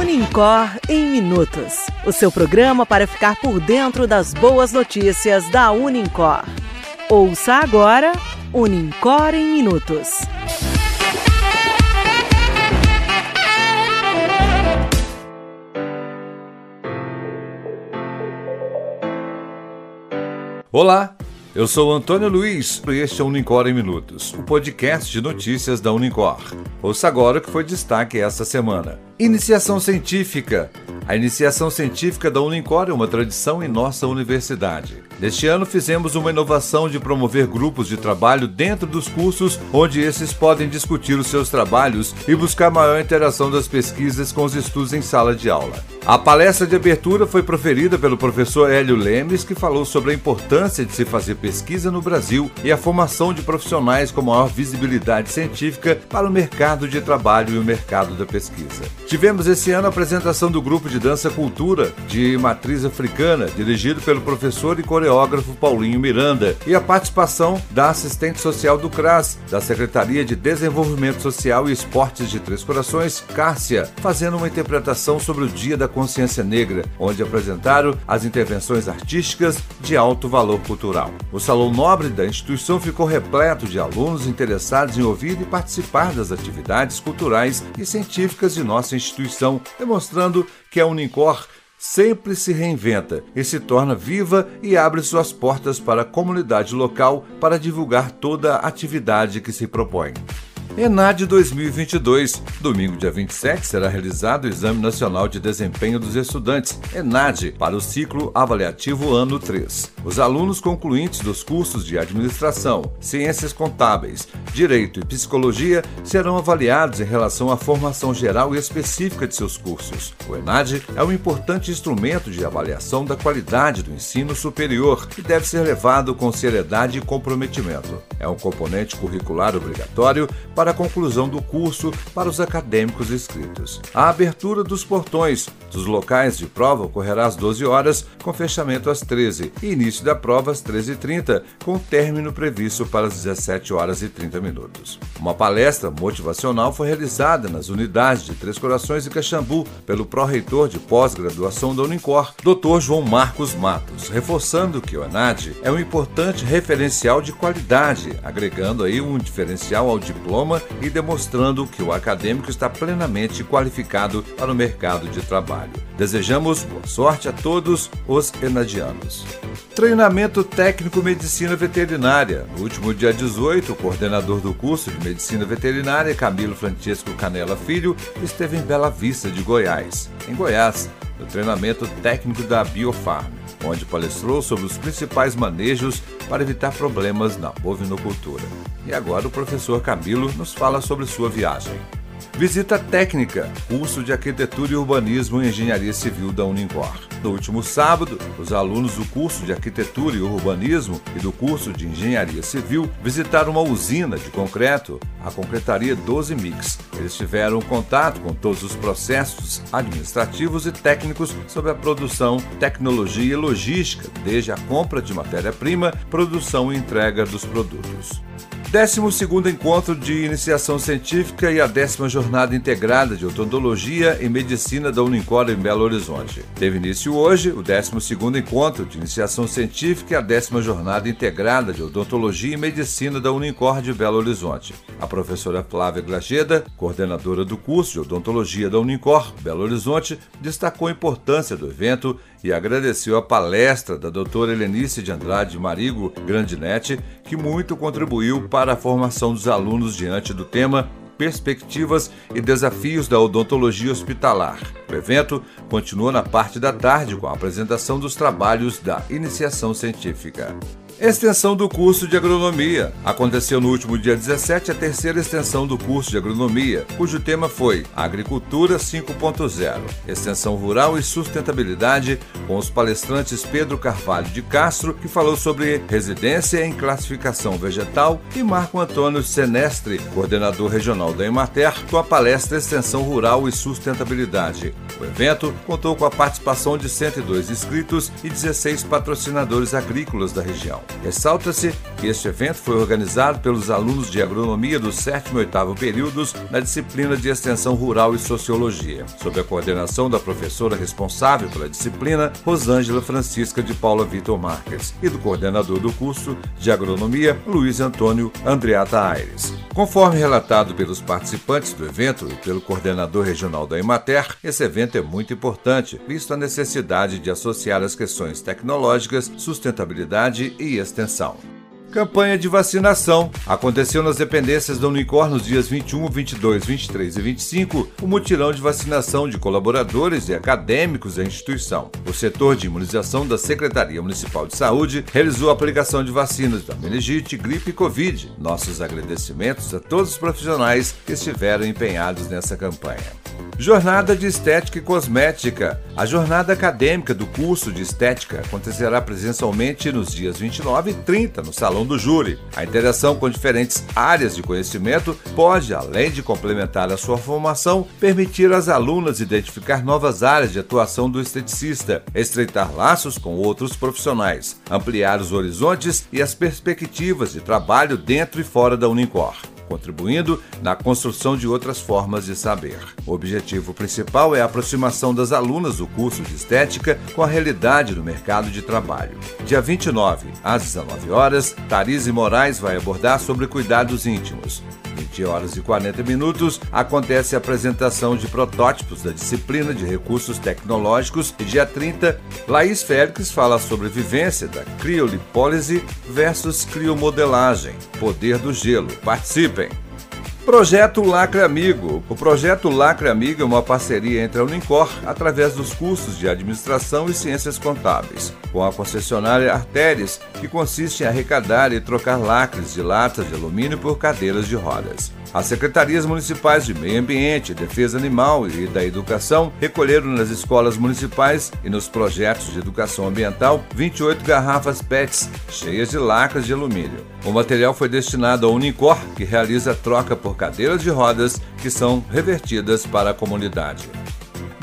Unicor em Minutos o seu programa para ficar por dentro das boas notícias da Unicor. Ouça agora Unicor em Minutos. Olá, eu sou Antônio Luiz e este é o Unicor em Minutos, o podcast de notícias da Unicor. Ouça agora o que foi destaque esta semana. Iniciação científica. A iniciação científica da Unicor é uma tradição em nossa universidade. Neste ano fizemos uma inovação de promover grupos de trabalho dentro dos cursos, onde esses podem discutir os seus trabalhos e buscar maior interação das pesquisas com os estudos em sala de aula. A palestra de abertura foi proferida pelo professor Hélio Lemes, que falou sobre a importância de se fazer pesquisa no Brasil e a formação de profissionais com maior visibilidade científica para o mercado de trabalho e o mercado da pesquisa. Tivemos esse ano a apresentação do grupo de dança cultura de matriz africana, dirigido pelo professor e coreógrafo Paulinho Miranda e a participação da assistente social do CRAS, da Secretaria de Desenvolvimento Social e Esportes de Três Corações, Cássia, fazendo uma interpretação sobre o Dia da Consciência Negra, onde apresentaram as intervenções artísticas de alto valor cultural. O Salão Nobre da instituição ficou repleto de alunos interessados em ouvir e participar das atividades culturais e científicas de nossa instituição, demonstrando que a Unicor sempre se reinventa e se torna viva e abre suas portas para a comunidade local para divulgar toda a atividade que se propõe. ENAD 2022. Domingo, dia 27, será realizado o Exame Nacional de Desempenho dos Estudantes, ENAD, para o ciclo avaliativo ano 3. Os alunos concluintes dos cursos de Administração, Ciências Contábeis, Direito e Psicologia serão avaliados em relação à formação geral e específica de seus cursos. O ENAD é um importante instrumento de avaliação da qualidade do ensino superior e deve ser levado com seriedade e comprometimento. É um componente curricular obrigatório para a conclusão do curso para os acadêmicos inscritos. A abertura dos portões dos locais de prova ocorrerá às 12 horas, com fechamento às 13 e início da prova às 13h30, com término previsto para as 17 horas e 30 minutos. Uma palestra motivacional foi realizada nas unidades de Três Corações e Caxambu pelo pró-reitor de pós-graduação da Unicor, Dr. João Marcos Matos, reforçando que o ANAD é um importante referencial de qualidade, agregando aí um diferencial ao diploma diploma e demonstrando que o acadêmico está plenamente qualificado para o mercado de trabalho. Desejamos boa sorte a todos os enadianos. Treinamento Técnico Medicina Veterinária. No último dia 18, o coordenador do curso de Medicina Veterinária, Camilo Francisco Canela Filho, esteve em Bela Vista de Goiás, em Goiás, no treinamento técnico da Biofarm onde palestrou sobre os principais manejos para evitar problemas na bovinocultura. E agora o professor Camilo nos fala sobre sua viagem. Visita técnica, curso de arquitetura e urbanismo em engenharia civil da Unincor. No último sábado, os alunos do curso de arquitetura e urbanismo e do curso de engenharia civil visitaram uma usina de concreto, a concretaria 12 Mix. Eles tiveram contato com todos os processos administrativos e técnicos sobre a produção, tecnologia e logística, desde a compra de matéria-prima, produção e entrega dos produtos. 12 Encontro de Iniciação Científica e a décima Jornada Integrada de Odontologia e Medicina da Unincor em Belo Horizonte. Teve início hoje o 12 Encontro de Iniciação Científica e a décima Jornada Integrada de Odontologia e Medicina da Unincor de Belo Horizonte. A professora Flávia Glageda, coordenadora do curso de Odontologia da Unincor Belo Horizonte, destacou a importância do evento e agradeceu a palestra da doutora Helenice de Andrade Marigo Grandinetti, que muito contribuiu para a formação dos alunos diante do tema Perspectivas e Desafios da Odontologia Hospitalar. O evento continua na parte da tarde com a apresentação dos trabalhos da iniciação científica. Extensão do curso de agronomia. Aconteceu no último dia 17 a terceira extensão do curso de agronomia, cujo tema foi Agricultura 5.0, Extensão Rural e Sustentabilidade, com os palestrantes Pedro Carvalho de Castro, que falou sobre residência em classificação vegetal, e Marco Antônio Senestre, coordenador regional da Emater, com a palestra Extensão Rural e Sustentabilidade. O evento contou com a participação de 102 inscritos e 16 patrocinadores agrícolas da região. Ressalta-se que este evento foi organizado pelos alunos de agronomia do sétimo e oitavo períodos na disciplina de Extensão Rural e Sociologia, sob a coordenação da professora responsável pela disciplina, Rosângela Francisca de Paula Vitor Marques, e do coordenador do curso de agronomia, Luiz Antônio Andreata Aires. Conforme relatado pelos participantes do evento e pelo coordenador regional da Emater, esse evento é muito importante, visto a necessidade de associar as questões tecnológicas, sustentabilidade e extensão. Campanha de vacinação. Aconteceu nas dependências da Unicor nos dias 21, 22, 23 e 25 o mutirão de vacinação de colaboradores e acadêmicos da instituição. O setor de imunização da Secretaria Municipal de Saúde realizou a aplicação de vacinas da meningite, gripe e Covid. Nossos agradecimentos a todos os profissionais que estiveram empenhados nessa campanha. Jornada de Estética e Cosmética. A jornada acadêmica do curso de Estética acontecerá presencialmente nos dias 29 e 30 no Salão do Júri. A interação com diferentes áreas de conhecimento pode, além de complementar a sua formação, permitir às alunas identificar novas áreas de atuação do esteticista, estreitar laços com outros profissionais, ampliar os horizontes e as perspectivas de trabalho dentro e fora da Unicor contribuindo na construção de outras formas de saber. O objetivo principal é a aproximação das alunas do curso de estética com a realidade do mercado de trabalho. Dia 29, às 19 horas, Tarise Moraes vai abordar sobre cuidados íntimos. 20 horas e 40 minutos, acontece a apresentação de protótipos da disciplina de recursos tecnológicos e dia 30, Laís Félix fala sobre vivência da criolipólise versus criomodelagem, poder do gelo. Participem! Projeto Lacre Amigo. O projeto Lacre Amigo é uma parceria entre a Unicor através dos cursos de Administração e Ciências Contábeis, com a concessionária Artéries, que consiste em arrecadar e trocar lacres de latas de alumínio por cadeiras de rodas. As secretarias municipais de Meio Ambiente, Defesa Animal e da Educação recolheram nas escolas municipais e nos projetos de educação ambiental 28 garrafas PETs cheias de lacras de alumínio. O material foi destinado à Unicor, que realiza troca por cadeiras de rodas que são revertidas para a comunidade.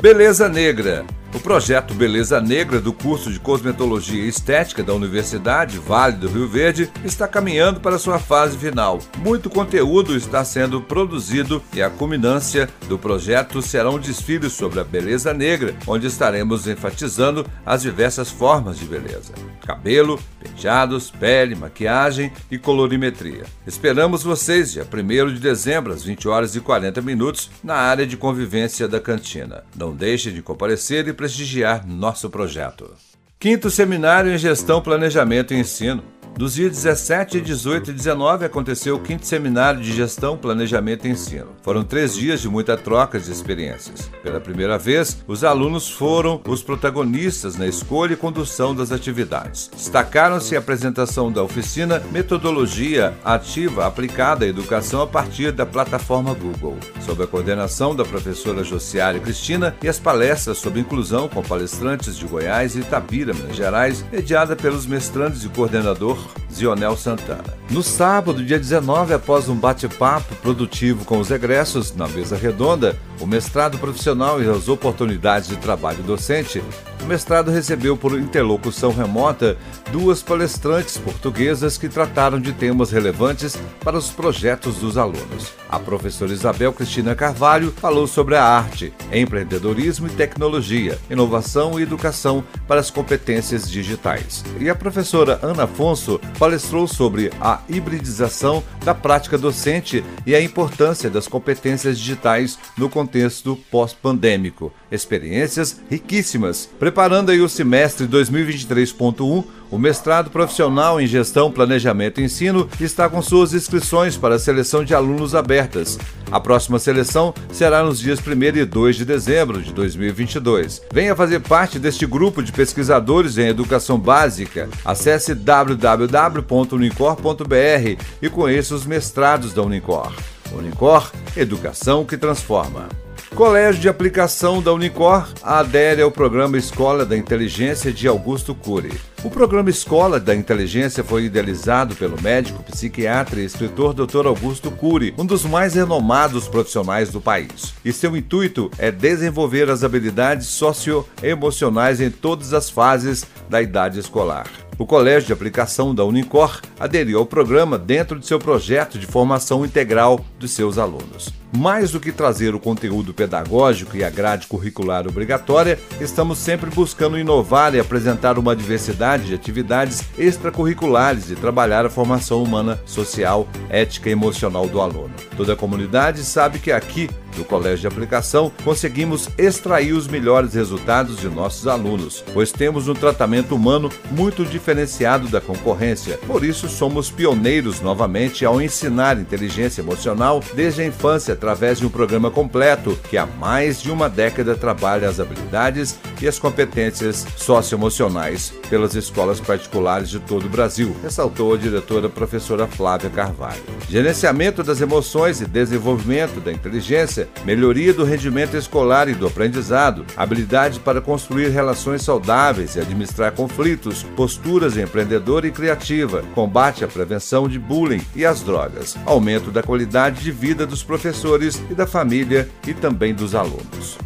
Beleza Negra. O projeto Beleza Negra do curso de Cosmetologia e Estética da Universidade Vale do Rio Verde está caminhando para sua fase final. Muito conteúdo está sendo produzido e a culminância do projeto será um desfile sobre a beleza negra, onde estaremos enfatizando as diversas formas de beleza: cabelo, penteados, pele, maquiagem e colorimetria. Esperamos vocês dia 1 de dezembro às 20 horas e 40 minutos na área de convivência da cantina. Não deixe de comparecer e prestigiar nosso projeto. Quinto Seminário em Gestão, Planejamento e Ensino. Dos dias 17, 18 e 19 aconteceu o quinto seminário de gestão, planejamento e ensino. Foram três dias de muita troca de experiências. Pela primeira vez, os alunos foram os protagonistas na escolha e condução das atividades. Destacaram-se a apresentação da oficina Metodologia Ativa Aplicada à Educação a partir da plataforma Google, sob a coordenação da professora Josiária Cristina e as palestras sobre inclusão com palestrantes de Goiás e Itabira, Minas Gerais, mediada pelos mestrantes e coordenador suivre. Zionel Santana. No sábado, dia 19, após um bate-papo produtivo com os egressos na mesa redonda, o mestrado profissional e as oportunidades de trabalho docente, o mestrado recebeu por interlocução remota duas palestrantes portuguesas que trataram de temas relevantes para os projetos dos alunos. A professora Isabel Cristina Carvalho falou sobre a arte, empreendedorismo e tecnologia, inovação e educação para as competências digitais. E a professora Ana Afonso palestrou sobre a hibridização da prática docente e a importância das competências digitais no contexto pós-pandêmico. Experiências riquíssimas, preparando aí o semestre 2023.1 o mestrado profissional em Gestão, Planejamento e Ensino está com suas inscrições para a seleção de alunos abertas. A próxima seleção será nos dias 1 e 2 de dezembro de 2022. Venha fazer parte deste grupo de pesquisadores em educação básica. Acesse www.unicor.br e conheça os mestrados da Unicor. Unicor, educação que transforma. Colégio de Aplicação da Unicor adere ao programa Escola da Inteligência de Augusto Cury. O programa Escola da Inteligência foi idealizado pelo médico, psiquiatra e escritor Dr. Augusto Cury, um dos mais renomados profissionais do país. E seu intuito é desenvolver as habilidades socioemocionais em todas as fases da idade escolar. O Colégio de Aplicação da Unicor aderiu ao programa dentro de seu projeto de formação integral dos seus alunos. Mais do que trazer o conteúdo pedagógico e a grade curricular obrigatória, estamos sempre buscando inovar e apresentar uma diversidade de atividades extracurriculares e trabalhar a formação humana, social, ética e emocional do aluno. Toda a comunidade sabe que aqui do Colégio de Aplicação, conseguimos extrair os melhores resultados de nossos alunos, pois temos um tratamento humano muito diferenciado da concorrência. Por isso, somos pioneiros novamente ao ensinar inteligência emocional desde a infância através de um programa completo que há mais de uma década trabalha as habilidades e as competências socioemocionais pelas escolas particulares de todo o Brasil, ressaltou a diretora professora Flávia Carvalho. Gerenciamento das emoções e desenvolvimento da inteligência melhoria do rendimento escolar e do aprendizado, habilidade para construir relações saudáveis e administrar conflitos, posturas empreendedora e criativa, combate à prevenção de bullying e às drogas, aumento da qualidade de vida dos professores e da família e também dos alunos.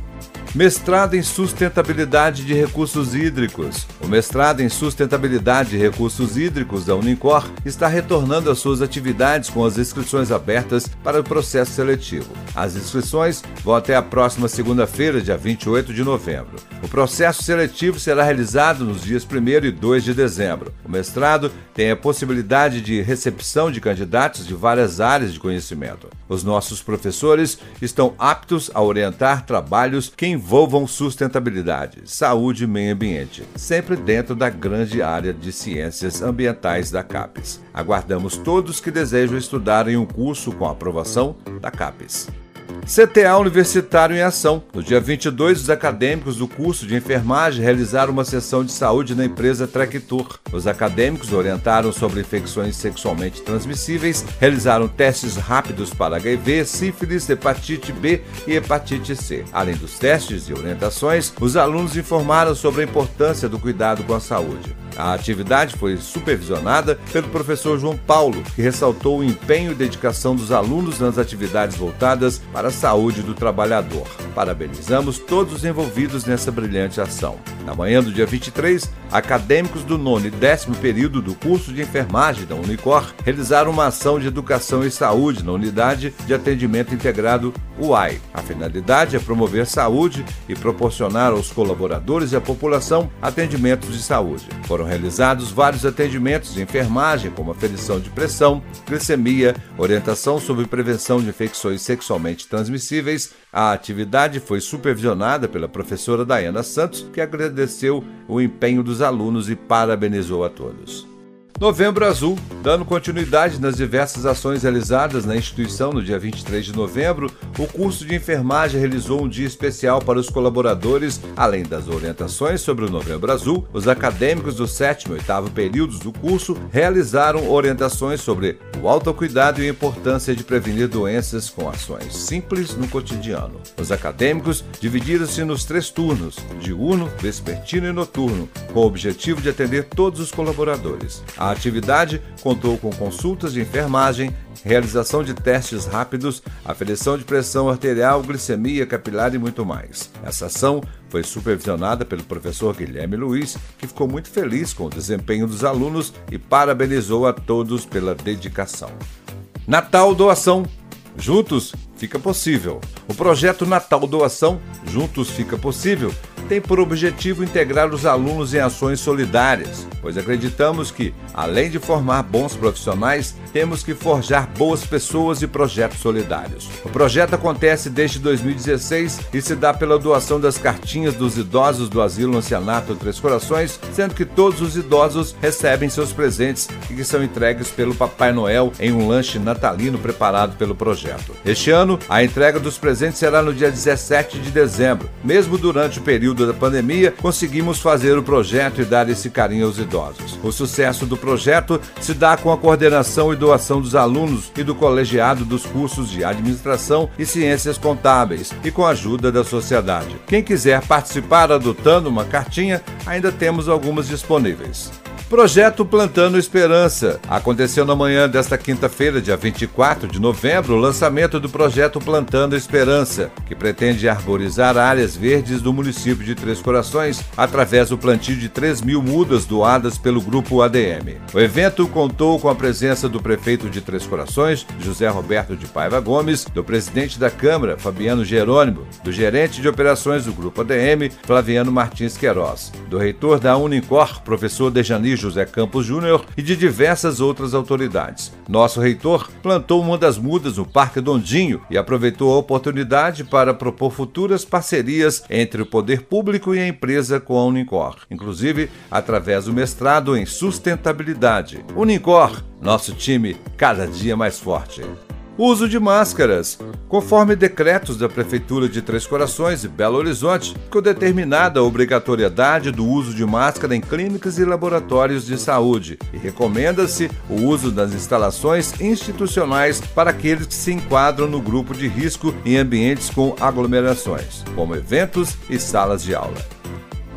Mestrado em Sustentabilidade de Recursos Hídricos. O mestrado em Sustentabilidade de Recursos Hídricos da Unicor está retornando às suas atividades com as inscrições abertas para o processo seletivo. As inscrições vão até a próxima segunda-feira, dia 28 de novembro. O processo seletivo será realizado nos dias 1 e 2 de dezembro. O mestrado tem a possibilidade de recepção de candidatos de várias áreas de conhecimento. Os nossos professores estão aptos a orientar trabalhos que envolvam sustentabilidade, saúde e meio ambiente, sempre dentro da grande área de ciências ambientais da CAPES. Aguardamos todos que desejam estudar em um curso com aprovação da CAPES. CTA Universitário em Ação. No dia 22, os acadêmicos do curso de enfermagem realizaram uma sessão de saúde na empresa Tour. Os acadêmicos orientaram sobre infecções sexualmente transmissíveis, realizaram testes rápidos para HIV, sífilis, hepatite B e hepatite C. Além dos testes e orientações, os alunos informaram sobre a importância do cuidado com a saúde. A atividade foi supervisionada pelo professor João Paulo, que ressaltou o empenho e dedicação dos alunos nas atividades voltadas para a saúde do trabalhador. Parabenizamos todos os envolvidos nessa brilhante ação. Na manhã do dia 23, acadêmicos do nono e décimo período do curso de enfermagem da Unicor realizaram uma ação de educação e saúde na unidade de atendimento integrado UAI. A finalidade é promover saúde e proporcionar aos colaboradores e à população atendimentos de saúde. Foram realizados vários atendimentos de enfermagem, como aferição de pressão, glicemia, orientação sobre prevenção de infecções sexualmente transmissíveis. A atividade foi supervisionada pela professora Dayana Santos, que agradeceu o empenho dos alunos e parabenizou a todos. Novembro Azul, dando continuidade nas diversas ações realizadas na instituição no dia 23 de novembro, o curso de enfermagem realizou um dia especial para os colaboradores, além das orientações sobre o Novembro Azul. Os acadêmicos do sétimo e oitavo períodos do curso realizaram orientações sobre o autocuidado e a importância de prevenir doenças com ações simples no cotidiano. Os acadêmicos dividiram-se nos três turnos, diurno, vespertino e noturno, com o objetivo de atender todos os colaboradores. A atividade contou com consultas de enfermagem, realização de testes rápidos, aferição de pressão arterial, glicemia capilar e muito mais. Essa ação foi supervisionada pelo professor Guilherme Luiz, que ficou muito feliz com o desempenho dos alunos e parabenizou a todos pela dedicação. Natal Doação Juntos fica possível. O projeto Natal Doação Juntos fica possível tem por objetivo integrar os alunos em ações solidárias, pois acreditamos que, além de formar bons profissionais, temos que forjar boas pessoas e projetos solidários. O projeto acontece desde 2016 e se dá pela doação das cartinhas dos idosos do Asilo Ancianato Três Corações, sendo que todos os idosos recebem seus presentes e que são entregues pelo Papai Noel em um lanche natalino preparado pelo projeto. Este ano, a entrega dos presentes será no dia 17 de dezembro. Mesmo durante o período da pandemia, conseguimos fazer o projeto e dar esse carinho aos idosos. O sucesso do projeto se dá com a coordenação e doação dos alunos e do colegiado dos cursos de Administração e Ciências Contábeis e com a ajuda da sociedade. Quem quiser participar adotando uma cartinha, ainda temos algumas disponíveis. Projeto Plantando Esperança. Aconteceu na manhã desta quinta-feira, dia 24 de novembro, o lançamento do projeto Plantando Esperança, que pretende arborizar áreas verdes do município de Três Corações através do plantio de 3 mil mudas doadas pelo grupo ADM. O evento contou com a presença do prefeito de Três Corações, José Roberto de Paiva Gomes, do presidente da Câmara, Fabiano Jerônimo, do gerente de operações do grupo ADM, Flaviano Martins Queiroz, do reitor da Unicor, professor Dejanir José Campos Júnior e de diversas outras autoridades. Nosso reitor plantou uma das mudas no Parque Dondinho e aproveitou a oportunidade para propor futuras parcerias entre o poder público e a empresa com a Unicor, inclusive através do mestrado em sustentabilidade. Unicor, nosso time cada dia mais forte. Uso de máscaras. Conforme decretos da Prefeitura de Três Corações e Belo Horizonte, ficou determinada a obrigatoriedade do uso de máscara em clínicas e laboratórios de saúde e recomenda-se o uso das instalações institucionais para aqueles que se enquadram no grupo de risco em ambientes com aglomerações, como eventos e salas de aula.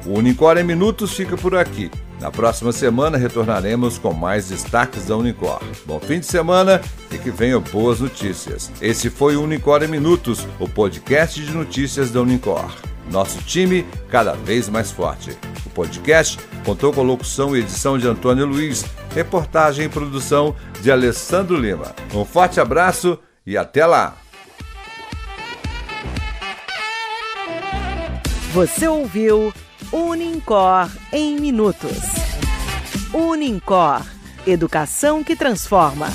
O Unicor em Minutos fica por aqui. Na próxima semana retornaremos com mais destaques da Unicor. Bom fim de semana e que venham boas notícias. Esse foi o Unicor em Minutos, o podcast de notícias da Unicor. Nosso time cada vez mais forte. O podcast contou com locução e edição de Antônio Luiz, reportagem e produção de Alessandro Lima. Um forte abraço e até lá! Você ouviu Unincor em Minutos. Unincor Educação que transforma.